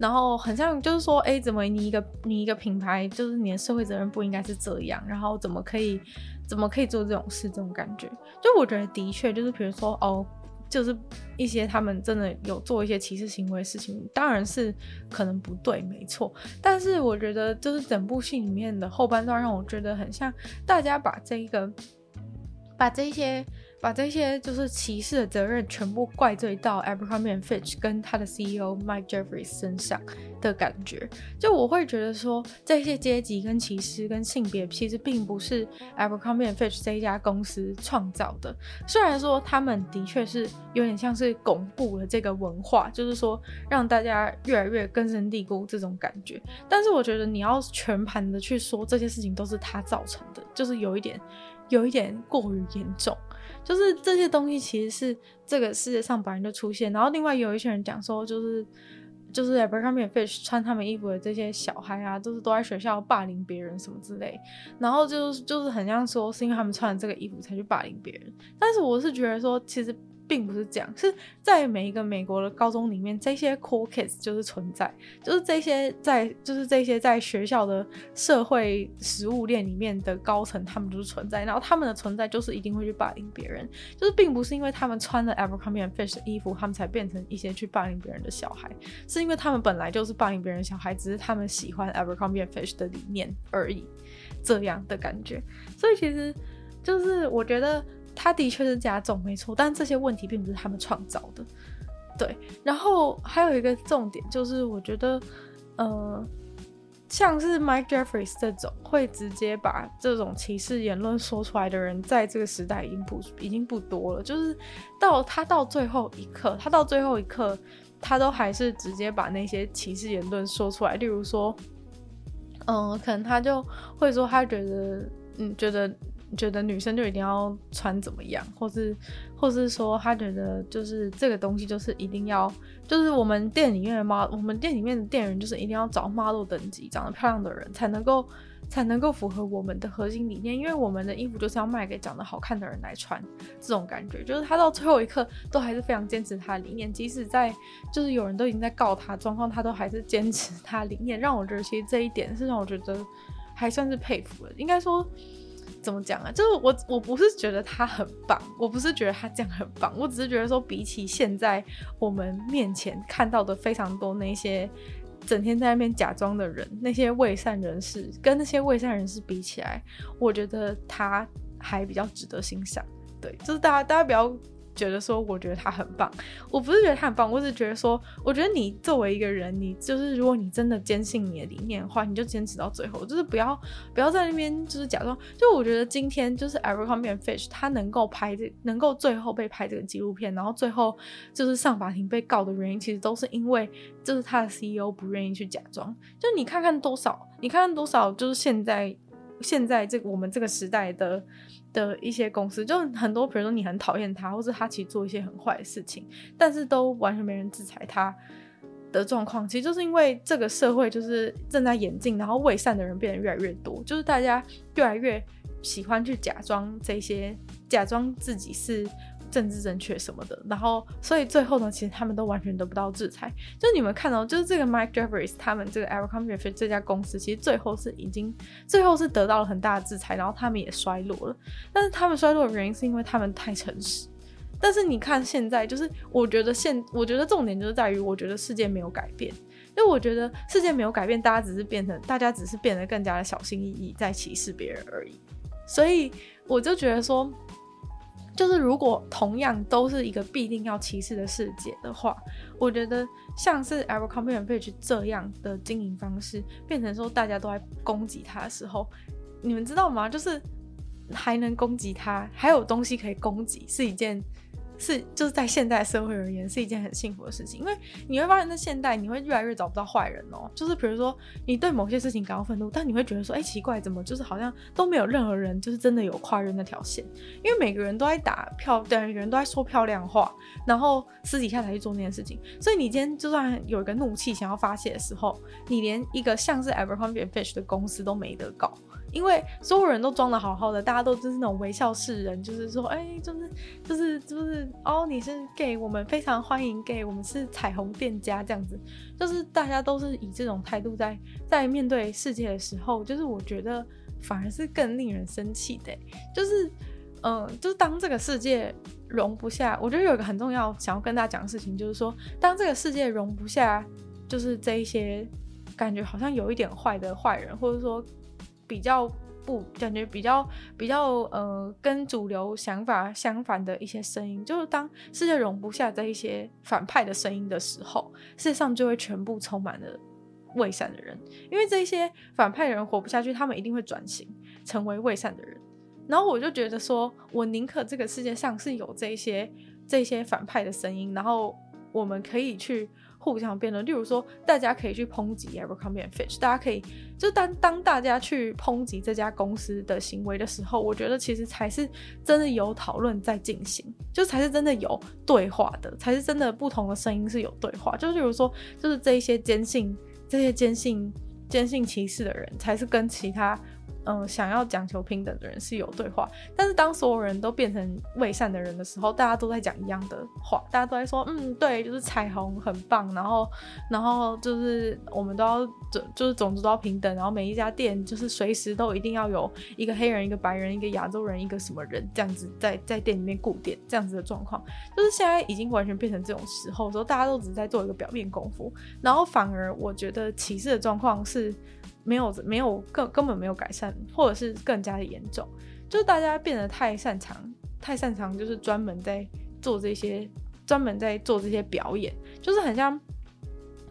然后很像就是说，哎，怎么你一个你一个品牌，就是你的社会责任不应该是这样？然后怎么可以怎么可以做这种事？这种感觉，就我觉得的确就是，比如说哦，就是一些他们真的有做一些歧视行为的事情，当然是可能不对，没错。但是我觉得就是整部戏里面的后半段让我觉得很像大家把这一个把这些。把这些就是歧视的责任全部怪罪到 Abercrombie & Fitch 跟他的 CEO Mike Jeffries 身上的感觉，就我会觉得说，这些阶级跟歧视跟性别其实并不是 Abercrombie & Fitch 这一家公司创造的。虽然说他们的确是有点像是巩固了这个文化，就是说让大家越来越根深蒂固这种感觉，但是我觉得你要全盘的去说这些事情都是他造成的，就是有一点有一点过于严重。就是这些东西其实是这个世界上本来就出现，然后另外有一些人讲说，就是就是 Abercrombie & Fitch 穿他们衣服的这些小孩啊，就是都在学校霸凌别人什么之类，然后就是就是很像说是因为他们穿了这个衣服才去霸凌别人，但是我是觉得说其实。并不是这样，是在每一个美国的高中里面，这些 cool kids 就是存在，就是这些在，就是这些在学校的社会食物链里面的高层，他们就是存在，然后他们的存在就是一定会去霸凌别人，就是并不是因为他们穿了 Abercrombie & Fitch 的衣服，他们才变成一些去霸凌别人的小孩，是因为他们本来就是霸凌别人的小孩，只是他们喜欢 Abercrombie & Fitch 的理念而已，这样的感觉，所以其实就是我觉得。他的确是加重，没错，但这些问题并不是他们创造的，对。然后还有一个重点就是，我觉得，呃，像是 Mike Jeffries 这种会直接把这种歧视言论说出来的人，在这个时代已经不已经不多了。就是到他到最后一刻，他到最后一刻，他都还是直接把那些歧视言论说出来。例如说，嗯、可能他就会说，他觉得，嗯，觉得。觉得女生就一定要穿怎么样，或是，或是说他觉得就是这个东西就是一定要，就是我们店里面的 model，我们店里面的店员就是一定要找 model 等级长得漂亮的人才能够，才能够符合我们的核心理念，因为我们的衣服就是要卖给长得好看的人来穿，这种感觉就是他到最后一刻都还是非常坚持他的理念，即使在就是有人都已经在告他状况，他都还是坚持他理念，让我觉得其实这一点是让我觉得还算是佩服的，应该说。怎么讲啊？就是我我不是觉得他很棒，我不是觉得他这样很棒，我只是觉得说，比起现在我们面前看到的非常多那些整天在那边假装的人，那些伪善人士，跟那些伪善人士比起来，我觉得他还比较值得欣赏。对，就是大家大家不要。觉得说，我觉得他很棒。我不是觉得他很棒，我是觉得说，我觉得你作为一个人，你就是如果你真的坚信你的理念的话，你就坚持到最后，就是不要不要在那边就是假装。就我觉得今天就是 e v e r c o m b i e & Fish，他能够拍这，能够最后被拍这个纪录片，然后最后就是上法庭被告的原因，其实都是因为就是他的 CEO 不愿意去假装。就你看看多少，你看看多少，就是现在现在这我们这个时代的。的一些公司，就很多，比如说你很讨厌他，或是他其实做一些很坏的事情，但是都完全没人制裁他的状况，其实就是因为这个社会就是正在演进，然后伪善的人变得越来越多，就是大家越来越喜欢去假装这些，假装自己是。政治正确什么的，然后所以最后呢，其实他们都完全得不到制裁。就你们看到，就是这个 Mike Jeffries 他们这个 a b e r c o m b i e f 这家公司，其实最后是已经最后是得到了很大的制裁，然后他们也衰落了。但是他们衰落的原因是因为他们太诚实。但是你看现在，就是我觉得现我觉得重点就是在于，我觉得世界没有改变，因为我觉得世界没有改变，大家只是变成大家只是变得更加的小心翼翼，在歧视别人而已。所以我就觉得说。就是如果同样都是一个必定要歧视的世界的话，我觉得像是 Abercrombie & Fitch 这样的经营方式，变成说大家都在攻击他的时候，你们知道吗？就是还能攻击他，还有东西可以攻击，是一件。是，就是在现代社会而言，是一件很幸福的事情，因为你会发现，在现代，你会越来越找不到坏人哦。就是比如说，你对某些事情感到愤怒，但你会觉得说，哎，奇怪，怎么就是好像都没有任何人，就是真的有跨越那条线？因为每个人都在打漂，对，每个人都在说漂亮话，然后私底下才去做那件事情。所以你今天就算有一个怒气想要发泄的时候，你连一个像是 Abercrombie & Fitch 的公司都没得搞。因为所有人都装的好好的，大家都就是那种微笑示人，就是说，哎，就是就是就是哦，你是 gay，我们非常欢迎 gay，我们是彩虹店家这样子，就是大家都是以这种态度在在面对世界的时候，就是我觉得反而是更令人生气的，就是嗯、就是当这个世界容不下，我觉得有一个很重要想要跟大家讲的事情，就是说，当这个世界容不下，就是这一些感觉好像有一点坏的坏人，或者说。比较不感觉比较比较呃跟主流想法相反的一些声音，就是当世界容不下这一些反派的声音的时候，世界上就会全部充满了伪善的人，因为这些反派的人活不下去，他们一定会转型成为伪善的人。然后我就觉得说，我宁可这个世界上是有这些这些反派的声音，然后我们可以去。互相辩论，例如说，大家可以去抨击 Abercrombie & Fitch，大家可以就当当大家去抨击这家公司的行为的时候，我觉得其实才是真的有讨论在进行，就才是真的有对话的，才是真的不同的声音是有对话。就比如说，就是这一些坚信这些坚信坚信歧视的人，才是跟其他。嗯，想要讲求平等的人是有对话，但是当所有人都变成伪善的人的时候，大家都在讲一样的话，大家都在说，嗯，对，就是彩虹很棒，然后，然后就是我们都要，就是种族都要平等，然后每一家店就是随时都一定要有一个黑人、一个白人、一个亚洲人、一个什么人这样子在在店里面固店这样子的状况，就是现在已经完全变成这种时候，说大家都只在做一个表面功夫，然后反而我觉得歧视的状况是。没有没有根根本没有改善，或者是更加的严重，就是大家变得太擅长，太擅长就是专门在做这些，专门在做这些表演，就是很像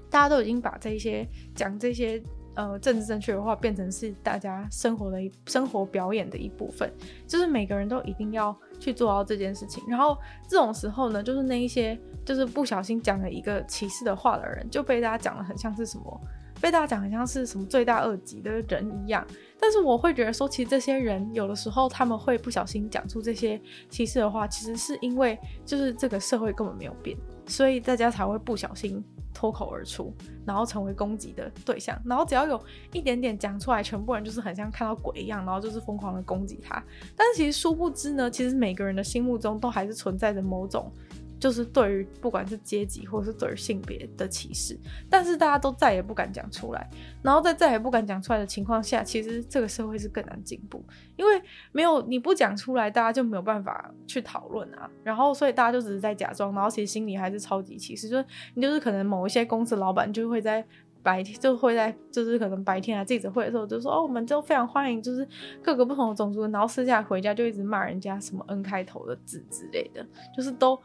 大家都已经把这些讲这些呃政治正确的话变成是大家生活的生活表演的一部分，就是每个人都一定要去做到这件事情，然后这种时候呢，就是那一些就是不小心讲了一个歧视的话的人，就被大家讲的很像是什么。被大家讲很像是什么罪大恶极的人一样，但是我会觉得说，其实这些人有的时候他们会不小心讲出这些歧视的话，其实是因为就是这个社会根本没有变，所以大家才会不小心脱口而出，然后成为攻击的对象。然后只要有一点点讲出来，全部人就是很像看到鬼一样，然后就是疯狂的攻击他。但是其实殊不知呢，其实每个人的心目中都还是存在着某种就是对于不管是阶级或是对于性别的歧视，但是大家都再也不敢讲出来，然后在再也不敢讲出来的情况下，其实这个社会是更难进步，因为没有你不讲出来，大家就没有办法去讨论啊，然后所以大家就只是在假装，然后其实心里还是超级歧视，就是你就是可能某一些公司老板就会在。白天就会在，就是可能白天啊记者会的时候就说哦，我们就非常欢迎，就是各个不同的种族，然后私下回家就一直骂人家什么 N 开头的字之类的，就是都。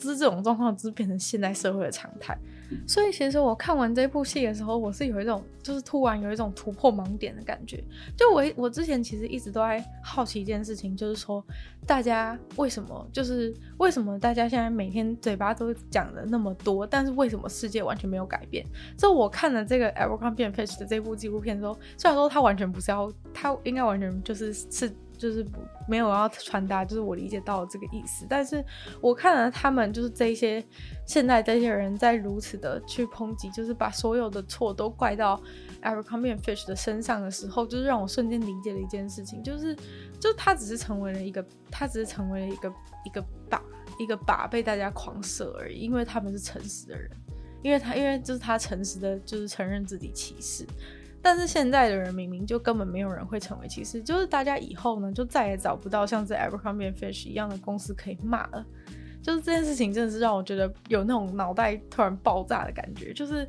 就是这种状况，就是变成现代社会的常态。所以，其实我看完这部戏的时候，我是有一种，就是突然有一种突破盲点的感觉。就我，我之前其实一直都在好奇一件事情，就是说，大家为什么，就是为什么大家现在每天嘴巴都讲的那么多，但是为什么世界完全没有改变？就我看了这个 Abercrombie & Fitch 的这部纪录片之后，虽然说他完全不是要，他应该完全就是是。就是不没有要传达，就是我理解到的这个意思。但是我看了他们，就是这些现在这些人在如此的去抨击，就是把所有的错都怪到 Abercrombie & Fitch 的身上的时候，就是让我瞬间理解了一件事情，就是就他只是成为了一个，他只是成为了一个一个靶，一个靶被大家狂射而已，因为他们是诚实的人，因为他因为就是他诚实的，就是承认自己歧视。但是现在的人明明就根本没有人会成为歧视，就是大家以后呢就再也找不到像这 Abercrombie & Fish 一样的公司可以骂了。就是这件事情真的是让我觉得有那种脑袋突然爆炸的感觉，就是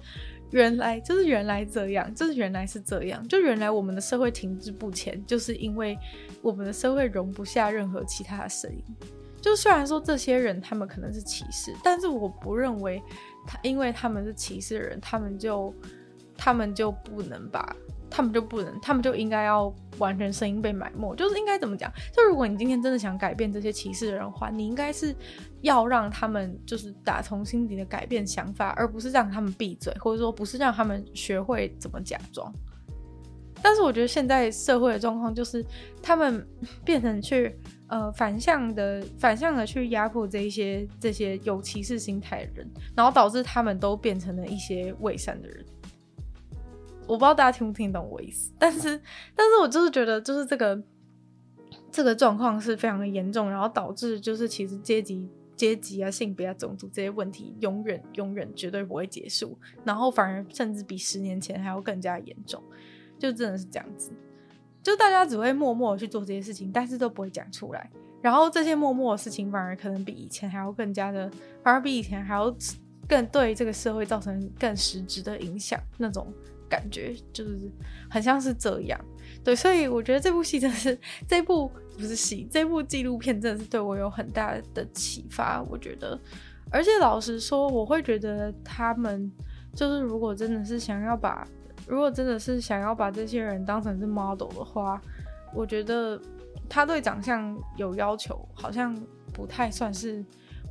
原来就是原来这样，就是原来是这样，就原来我们的社会停滞不前，就是因为我们的社会容不下任何其他的声音。就虽然说这些人他们可能是歧视，但是我不认为他因为他们是歧视的人，他们就。他们就不能把，他们就不能，他们就应该要完全声音被埋没，就是应该怎么讲？就如果你今天真的想改变这些歧视的人的话，你应该是要让他们就是打从心底的改变想法，而不是让他们闭嘴，或者说不是让他们学会怎么假装。但是我觉得现在社会的状况就是，他们变成去呃反向的反向的去压迫这一些这些有歧视心态的人，然后导致他们都变成了一些伪善的人。我不知道大家听不听懂我意思，但是，但是我就是觉得，就是这个这个状况是非常的严重，然后导致就是其实阶级、阶级啊、性别啊、种族这些问题永远、永远绝对不会结束，然后反而甚至比十年前还要更加严重，就真的是这样子，就大家只会默默的去做这些事情，但是都不会讲出来，然后这些默默的事情反而可能比以前还要更加的，反而比以前还要更对这个社会造成更实质的影响那种。感觉就是很像是这样，对，所以我觉得这部戏真的是 这部不是戏，这部纪录片真的是对我有很大的启发。我觉得，而且老实说，我会觉得他们就是如果真的是想要把，如果真的是想要把这些人当成是 model 的话，我觉得他对长相有要求，好像不太算是。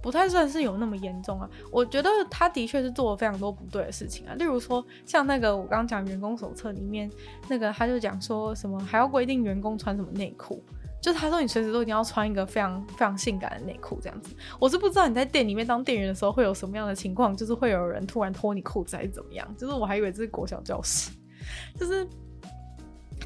不太算是有那么严重啊，我觉得他的确是做了非常多不对的事情啊，例如说像那个我刚刚讲员工手册里面那个，他就讲说什么还要规定员工穿什么内裤，就是他说你随时都一定要穿一个非常非常性感的内裤这样子，我是不知道你在店里面当店员的时候会有什么样的情况，就是会有人突然脱你裤子还是怎么样，就是我还以为这是国小教室，就是。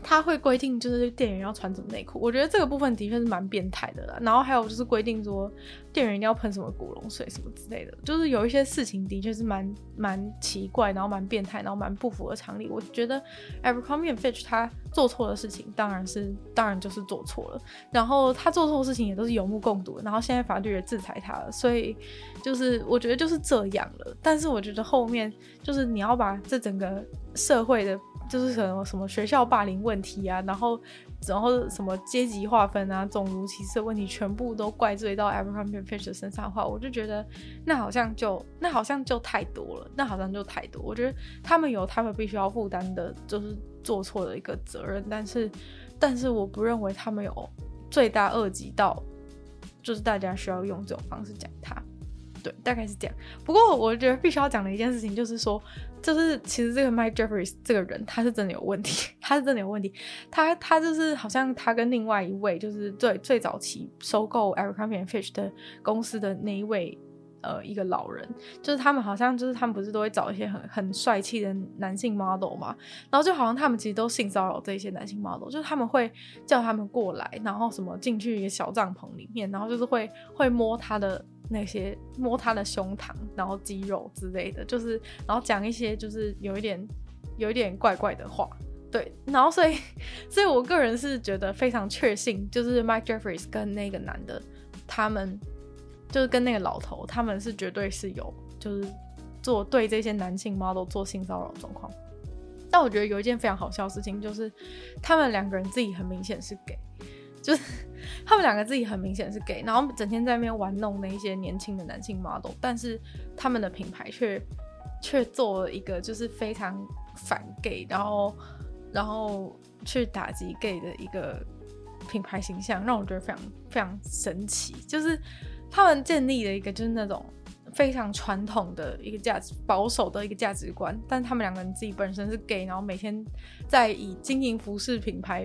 他会规定就是店员要穿什么内裤，我觉得这个部分的确是蛮变态的啦。然后还有就是规定说店员一定要喷什么古龙水什么之类的，就是有一些事情的确是蛮蛮奇怪，然后蛮变态，然后蛮不符合常理。我觉得 Abercrombie & Fitch 他做错的事情当然是当然就是做错了，然后他做错的事情也都是有目共睹，然后现在法律也制裁他了，所以就是我觉得就是这样了。但是我觉得后面就是你要把这整个社会的。就是什么什么学校霸凌问题啊，然后然后什么阶级划分啊、种族歧视问题，全部都怪罪到 Abercrombie & Fitch 身上的话，我就觉得那好像就那好像就太多了，那好像就太多。我觉得他们有他们必须要负担的，就是做错的一个责任，但是但是我不认为他们有罪大恶极到，就是大家需要用这种方式讲他。对，大概是这样。不过我觉得必须要讲的一件事情就是说，就是其实这个 Mike Jeffries 这个人他是真的有问题，他是真的有问题。他他就是好像他跟另外一位就是最最早期收购 Abercrombie & Fitch 的公司的那一位呃一个老人，就是他们好像就是他们不是都会找一些很很帅气的男性 model 嘛，然后就好像他们其实都性骚扰这些男性 model，就是他们会叫他们过来，然后什么进去一个小帐篷里面，然后就是会会摸他的。那些摸他的胸膛，然后肌肉之类的，就是然后讲一些就是有一点有一点怪怪的话，对，然后所以 所以我个人是觉得非常确信，就是 Mike Jeffries 跟那个男的，他们就是跟那个老头，他们是绝对是有就是做对这些男性 model 做性骚扰状况。但我觉得有一件非常好笑的事情，就是他们两个人自己很明显是给就是 他们两个自己很明显是 gay，然后整天在那边玩弄那一些年轻的男性 model，但是他们的品牌却却做了一个就是非常反 gay，然后然后去打击 gay 的一个品牌形象，让我觉得非常非常神奇，就是他们建立了一个就是那种。非常传统的一个价值，保守的一个价值观，但他们两个人自己本身是 gay，然后每天在以经营服饰品牌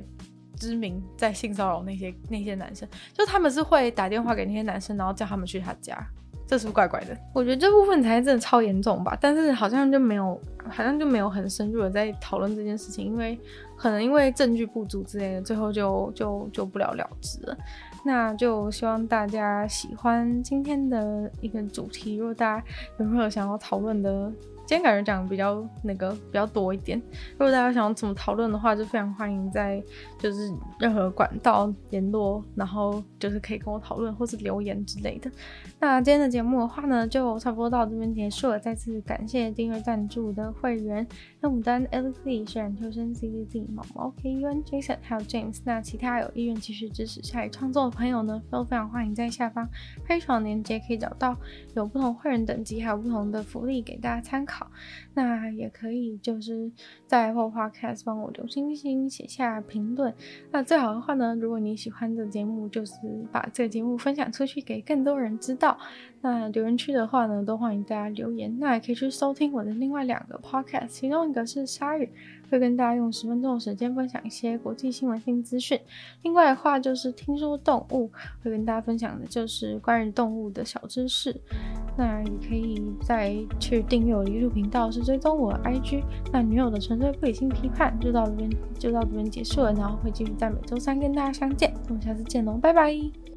知名在性骚扰那些那些男生，就他们是会打电话给那些男生，然后叫他们去他家，这是不是怪怪的？我觉得这部分才真的超严重吧，但是好像就没有，好像就没有很深入的在讨论这件事情，因为可能因为证据不足之类的，最后就就就不了了之了。那就希望大家喜欢今天的一个主题。如果大家有任何想要讨论的，今天感觉讲的比较那个比较多一点。如果大家想要怎么讨论的话，就非常欢迎在就是任何管道联络，然后就是可以跟我讨论或是留言之类的。那今天的节目的话呢，就差不多到这边结束了。再次感谢订阅赞助的会员：那牡丹、Ellie、虽然秋生、CZZ、毛毛、KUN、Jason 还有 James。那其他有意愿继续支持下雨创作的朋友呢，都非常欢迎在下方 Patreon 链接可以找到有不同会员等级还有不同的福利给大家参考。好那也可以，就是在播 podcast 帮我留星星，写下评论。那最好的话呢，如果你喜欢的节目，就是把这个节目分享出去，给更多人知道。那留言区的话呢，都欢迎大家留言。那也可以去收听我的另外两个 Podcast，其中一个是鲨鱼。会跟大家用十分钟的时间分享一些国际新闻性资讯。另外的话就是听说动物，会跟大家分享的就是关于动物的小知识。那也可以再去订阅我的 YouTube 频道，是追踪我的 IG。那女友的纯粹不理性批判就到这边就到这边结束了，然后会继续在每周三跟大家相见。我们下次见喽，拜拜。